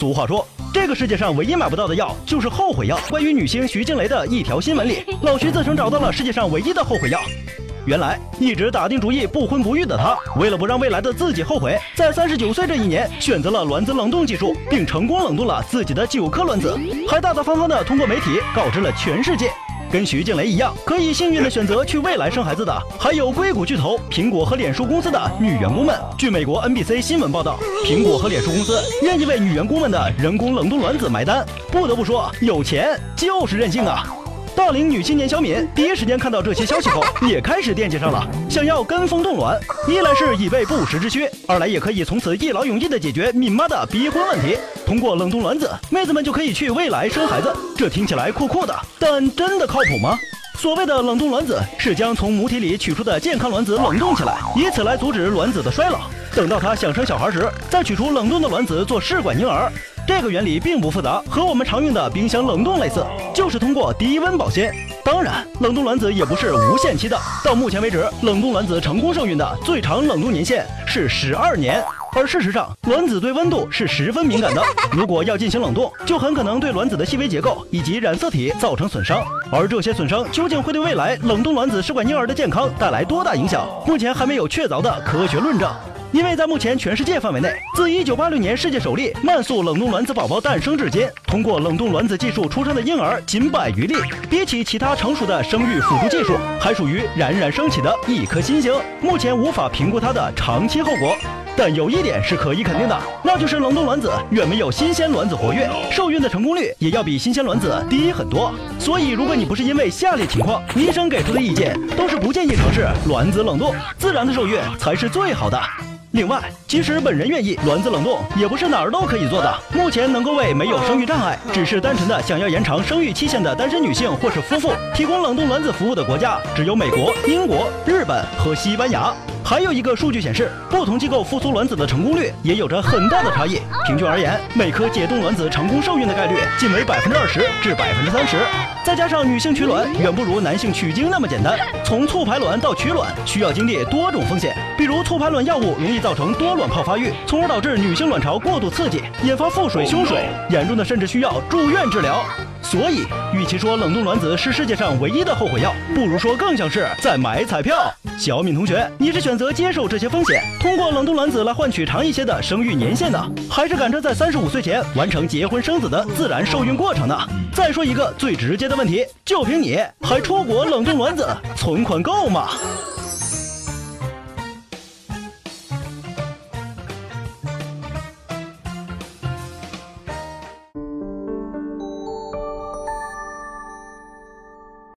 俗话说，这个世界上唯一买不到的药就是后悔药。关于女星徐静蕾的一条新闻里，老徐自称找到了世界上唯一的后悔药。原来一直打定主意不婚不育的他，为了不让未来的自己后悔，在三十九岁这一年选择了卵子冷冻技术，并成功冷冻了自己的九颗卵子，还大大方方的通过媒体告知了全世界。跟徐静蕾一样，可以幸运的选择去未来生孩子的，还有硅谷巨头苹果和脸书公司的女员工们。据美国 NBC 新闻报道，苹果和脸书公司愿意为女员工们的人工冷冻卵子买单。不得不说，有钱就是任性啊！大龄女青年小敏第一时间看到这些消息后，也开始惦记上了，想要跟风冻卵。一来是以备不时之需，二来也可以从此一劳永逸的解决敏妈的逼婚问题。通过冷冻卵子，妹子们就可以去未来生孩子。这听起来酷酷的，但真的靠谱吗？所谓的冷冻卵子，是将从母体里取出的健康卵子冷冻起来，以此来阻止卵子的衰老。等到她想生小孩时，再取出冷冻的卵子做试管婴儿。这个原理并不复杂，和我们常用的冰箱冷冻类似，就是通过低温保鲜。当然，冷冻卵子也不是无限期的。到目前为止，冷冻卵子成功受孕的最长冷冻年限是十二年。而事实上，卵子对温度是十分敏感的，如果要进行冷冻，就很可能对卵子的细微结构以及染色体造成损伤。而这些损伤究竟会对未来冷冻卵子试管婴儿的健康带来多大影响，目前还没有确凿的科学论证。因为在目前全世界范围内，自1986年世界首例慢速冷冻卵子宝宝诞生至今，通过冷冻卵子技术出生的婴儿仅百余例，比起其他成熟的生育辅助技术，还属于冉冉升起的一颗新星。目前无法评估它的长期后果，但有一点是可以肯定的，那就是冷冻卵子远没有新鲜卵子活跃，受孕的成功率也要比新鲜卵子低很多。所以，如果你不是因为下列情况，医生给出的意见都是不建议尝试卵子冷冻，自然的受孕才是最好的。另外，即使本人愿意，卵子冷冻也不是哪儿都可以做的。目前能够为没有生育障碍，只是单纯的想要延长生育期限的单身女性或是夫妇提供冷冻卵子服务的国家，只有美国、英国、日本和西班牙。还有一个数据显示，不同机构复苏卵子的成功率也有着很大的差异。平均而言，每颗解冻卵子成功受孕的概率仅为百分之二十至百分之三十。再加上女性取卵远不如男性取精那么简单，从促排卵到取卵需要经历多种风险，比如促排卵药物容易造成多卵泡发育，从而导致女性卵巢过度刺激，引发腹水、胸水，严重的甚至需要住院治疗。所以，与其说冷冻卵子是世界上唯一的后悔药，不如说更像是在买彩票。小敏同学，你是选择接受这些风险，通过冷冻卵子来换取长一些的生育年限呢，还是赶着在三十五岁前完成结婚生子的自然受孕过程呢？再说一个最直接的问题，就凭你还出国冷冻卵子，存款够吗？